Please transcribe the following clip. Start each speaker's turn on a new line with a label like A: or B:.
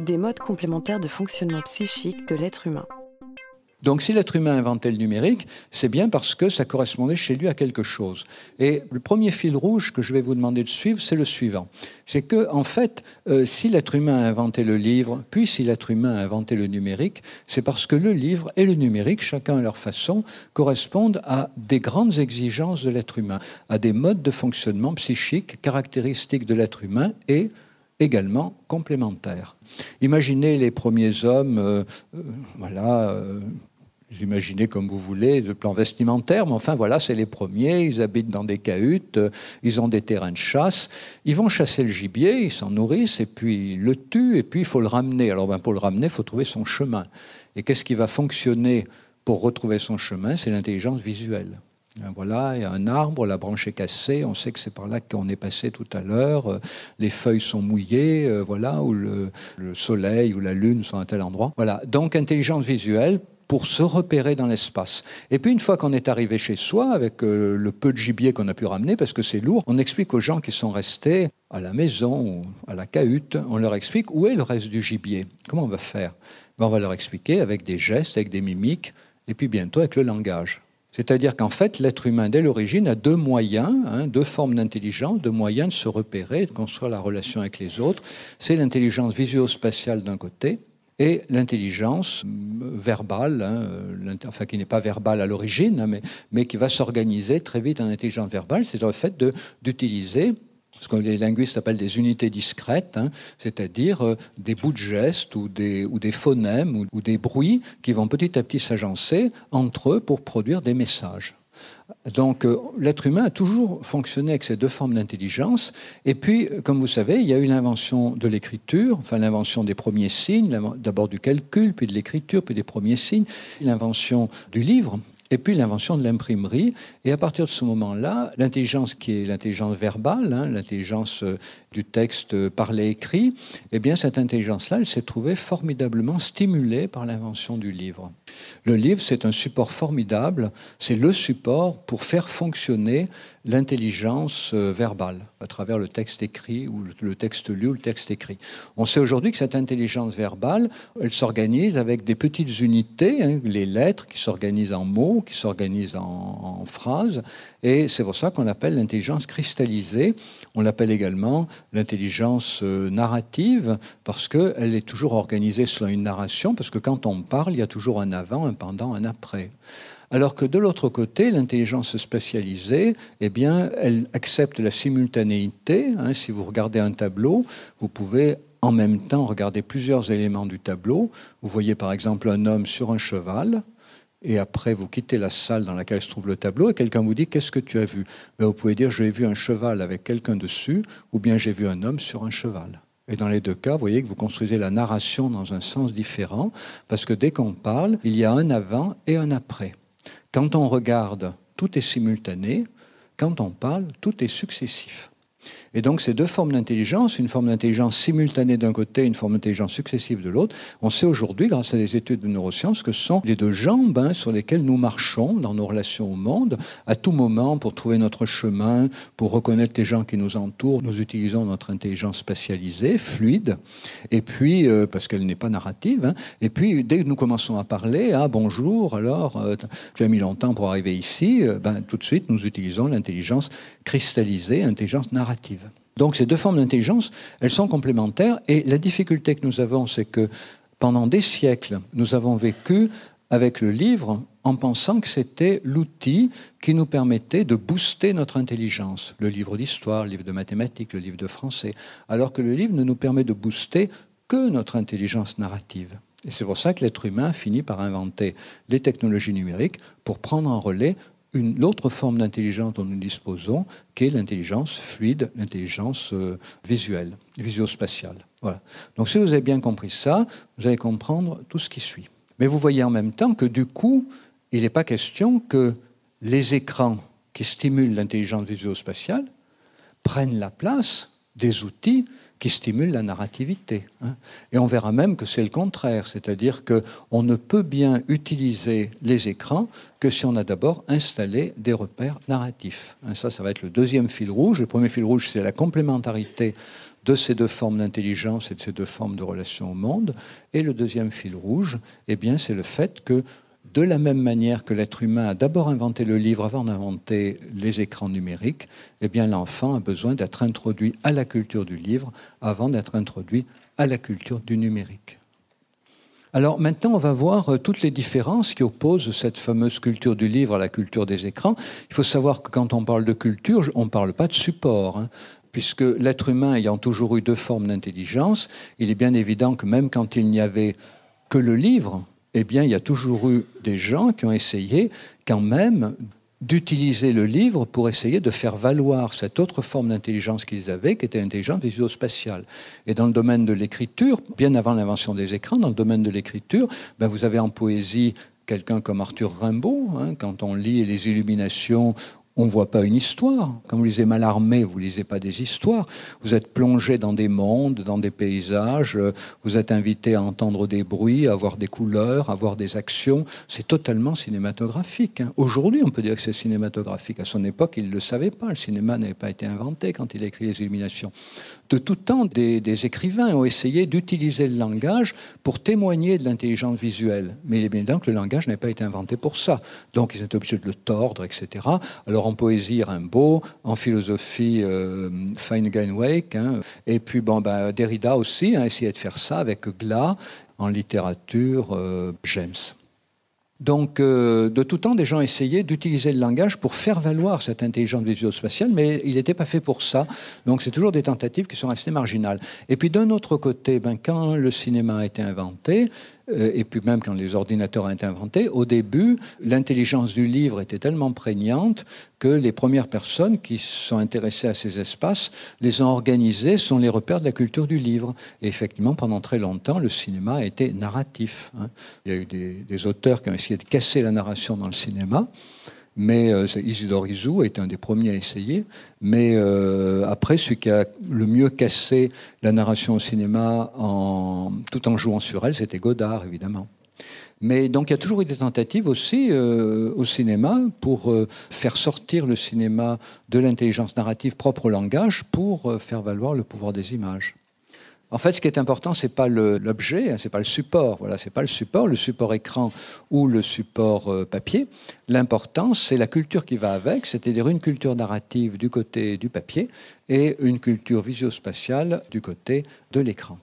A: des modes complémentaires de fonctionnement psychique de l'être humain.
B: Donc si l'être humain inventait le numérique, c'est bien parce que ça correspondait chez lui à quelque chose. Et le premier fil rouge que je vais vous demander de suivre, c'est le suivant. C'est que, en fait, euh, si l'être humain a inventé le livre, puis si l'être humain a inventé le numérique, c'est parce que le livre et le numérique, chacun à leur façon, correspondent à des grandes exigences de l'être humain, à des modes de fonctionnement psychique caractéristiques de l'être humain et également complémentaires. Imaginez les premiers hommes, euh, euh, voilà, euh, imaginez comme vous voulez, de plan vestimentaire, mais enfin voilà, c'est les premiers, ils habitent dans des cahutes, ils ont des terrains de chasse, ils vont chasser le gibier, ils s'en nourrissent, et puis ils le tuent, et puis il faut le ramener. Alors ben, pour le ramener, il faut trouver son chemin. Et qu'est-ce qui va fonctionner pour retrouver son chemin? C'est l'intelligence visuelle. Ben voilà, il y a un arbre, la branche est cassée, on sait que c'est par là qu'on est passé tout à l'heure, euh, les feuilles sont mouillées, euh, voilà, ou le, soleil ou la lune sont à tel endroit. Voilà, donc intelligence visuelle pour se repérer dans l'espace. Et puis une fois qu'on est arrivé chez soi, avec euh, le peu de gibier qu'on a pu ramener, parce que c'est lourd, on explique aux gens qui sont restés à la maison ou à la cahute, on leur explique où est le reste du gibier. Comment on va faire? Ben, On va leur expliquer avec des gestes, avec des mimiques, et puis bientôt avec le langage. C'est-à-dire qu'en fait, l'être humain, dès l'origine, a deux moyens, hein, deux formes d'intelligence, deux moyens de se repérer, de construire la relation avec les autres. C'est l'intelligence visuospatiale d'un côté et l'intelligence euh, verbale, hein, euh, enfin qui n'est pas verbale à l'origine, hein, mais, mais qui va s'organiser très vite en intelligence verbale, c'est-à-dire le fait d'utiliser ce que les linguistes appellent des unités discrètes, hein, c'est-à-dire euh, des bouts de gestes ou des, phonèmes ou, des bruits qui vont petit à petit s'agencer entre eux pour produire des messages. Donc euh, l'être humain a toujours fonctionné avec ces deux formes d'intelligence. Et puis, comme vous savez, il y a eu l'invention de l'écriture, enfin l'invention des premiers signes, d'abord du calcul, puis de l'écriture, puis des premiers signes, l'invention du livre, et puis l'invention de l'imprimerie. Et à partir de ce moment-là, l'intelligence qui est l'intelligence verbale, hein, l'intelligence euh, du texte parlé-écrit, eh bien cette intelligence-là, elle s'est trouvée formidablement stimulée par l'invention du livre. Le livre, c'est un support formidable, c'est le support pour faire fonctionner l'intelligence euh, verbale à travers le texte écrit ou le texte lu ou le texte écrit. On sait aujourd'hui que cette intelligence verbale, elle s'organise avec des petites unités, hein, les lettres qui s'organisent en mots, qui s'organisent en, phrases, et c'est pour ça qu'on l'appelle l'intelligence cristallisée. On l'appelle également l'intelligence euh, narrative parce qu'elle est toujours organisée selon une narration, parce que quand on parle, il y a toujours un avant, un pendant, un après. Alors que de l'autre côté, l'intelligence spécialisée, eh bien, elle accepte la simultanéité. Hein. si vous regardez un tableau, vous pouvez en même temps regarder plusieurs éléments du tableau. Vous voyez par exemple un homme sur un cheval, et après vous quittez la salle dans laquelle se trouve le tableau, et quelqu'un vous dit Qu'est-ce que tu as vu? Ben, Vous pouvez dire J'ai vu un cheval avec quelqu'un dessus, ou bien j'ai vu un homme sur un cheval. Et dans les deux cas, vous voyez que vous construisez la narration dans un sens différent, parce que dès qu'on parle, il y a un avant et un après. Quand on regarde, tout est simultané. Quand on parle, tout est successif. Et donc ces deux formes d'intelligence, une forme d'intelligence simultanée d'un côté, une forme d'intelligence successive de l'autre, on sait aujourd'hui, grâce à des études de neurosciences, que ce sont les deux jambes hein, sur lesquelles nous marchons dans nos relations au monde, à tout moment, pour trouver notre chemin, pour reconnaître les gens qui nous entourent. Nous utilisons notre intelligence spatialisée, fluide, et puis, euh, parce qu'elle n'est pas narrative, hein, et puis dès que nous commençons à parler, ah bonjour, alors, euh, tu as mis longtemps pour arriver ici, euh, ben, tout de suite, nous utilisons l'intelligence cristallisée, intelligence narrative. Donc ces deux formes d'intelligence, elles sont complémentaires et la difficulté que nous avons, c'est que pendant des siècles, nous avons vécu avec le livre en pensant que c'était l'outil qui nous permettait de booster notre intelligence. Le livre d'histoire, le livre de mathématiques, le livre de français. Alors que le livre ne nous permet de booster que notre intelligence narrative. Et c'est pour ça que l'être humain finit par inventer les technologies numériques pour prendre en relais l'autre forme d'intelligence dont nous disposons, qui est l'intelligence fluide, l'intelligence euh, visuelle, visuospatiale. Voilà. Donc si vous avez bien compris ça, vous allez comprendre tout ce qui suit. Mais vous voyez en même temps que du coup, il n'est pas question que les écrans qui stimulent l'intelligence visuospatiale prennent la place des outils qui stimule la narrativité. Hein. Et on verra même que c'est le contraire, c'est-à-dire qu'on ne peut bien utiliser les écrans que si on a d'abord installé des repères narratifs. Hein. Ça, ça va être le deuxième fil rouge. Le premier fil rouge, c'est la complémentarité de ces deux formes d'intelligence et de ces deux formes de relation au monde. Et le deuxième fil rouge, eh bien, c'est le fait que de la même manière que l'être humain a d'abord inventé le livre avant d'inventer les écrans numériques, eh l'enfant a besoin d'être introduit à la culture du livre avant d'être introduit à la culture du numérique. Alors maintenant, on va voir euh, toutes les différences qui opposent cette fameuse culture du livre à la culture des écrans. Il faut savoir que quand on parle de culture, on ne parle pas de support. Hein, puisque l'être humain ayant toujours eu deux formes d'intelligence, il est bien évident que même quand il n'y avait que le livre, eh bien, il y a toujours eu des gens qui ont essayé quand même d'utiliser le livre pour essayer de faire valoir cette autre forme d'intelligence qu'ils avaient, qui était l'intelligence visuospatiale. Et dans le domaine de l'écriture, bien avant l'invention des écrans, dans le domaine de l'écriture, ben vous avez en poésie quelqu'un comme Arthur Rimbaud. Hein, quand on lit les Illuminations on ne voit pas une histoire. Quand vous lisez Malarmé, vous ne lisez pas des histoires. Vous êtes plongé dans des mondes, dans des paysages. Vous êtes invité à entendre des bruits, à voir des couleurs, à voir des actions. C'est totalement cinématographique. Hein. Aujourd'hui, on peut dire que c'est cinématographique. À son époque, il ne le savait pas. Le cinéma n'avait pas été inventé quand il a écrit Les Illuminations. De tout temps, des, des écrivains ont essayé d'utiliser le langage pour témoigner de l'intelligence visuelle. Mais il est bien évident que le langage n'a pas été inventé pour ça. Donc, ils étaient obligés de le tordre, etc. Alors, en poésie Rimbaud, en philosophie euh, Feinstein-Wake, hein. et puis bon, ben, Derrida aussi a essayé de faire ça avec Glas, en littérature euh, James. Donc, euh, de tout temps, des gens essayaient d'utiliser le langage pour faire valoir cette intelligence visuospatiale, mais il n'était pas fait pour ça. Donc, c'est toujours des tentatives qui sont assez marginales. Et puis, d'un autre côté, ben, quand le cinéma a été inventé, et puis même quand les ordinateurs ont été inventés, au début, l'intelligence du livre était tellement prégnante que les premières personnes qui sont intéressées à ces espaces les ont organisés, sont les repères de la culture du livre. Et effectivement, pendant très longtemps, le cinéma a été narratif. Hein. Il y a eu des, des auteurs qui ont essayé de casser la narration dans le cinéma mais euh, Isidore Isou a été un des premiers à essayer. Mais euh, après, celui qui a le mieux cassé la narration au cinéma tout en jouant sur elle, c'était Godard, évidemment. Mais donc il y a toujours eu des tentatives aussi euh, au cinéma pour faire sortir le cinéma de l'intelligence narrative propre au langage pour faire valoir le pouvoir des images. En fait, ce qui est important, c'est pas l'objet, hein, c'est pas le support. Voilà, c'est pas le support, le support écran ou le support euh, papier. L'important, c'est la culture qui va avec, c'est-à-dire une culture narrative du côté du papier et une culture visio-spatiale du côté de l'écran.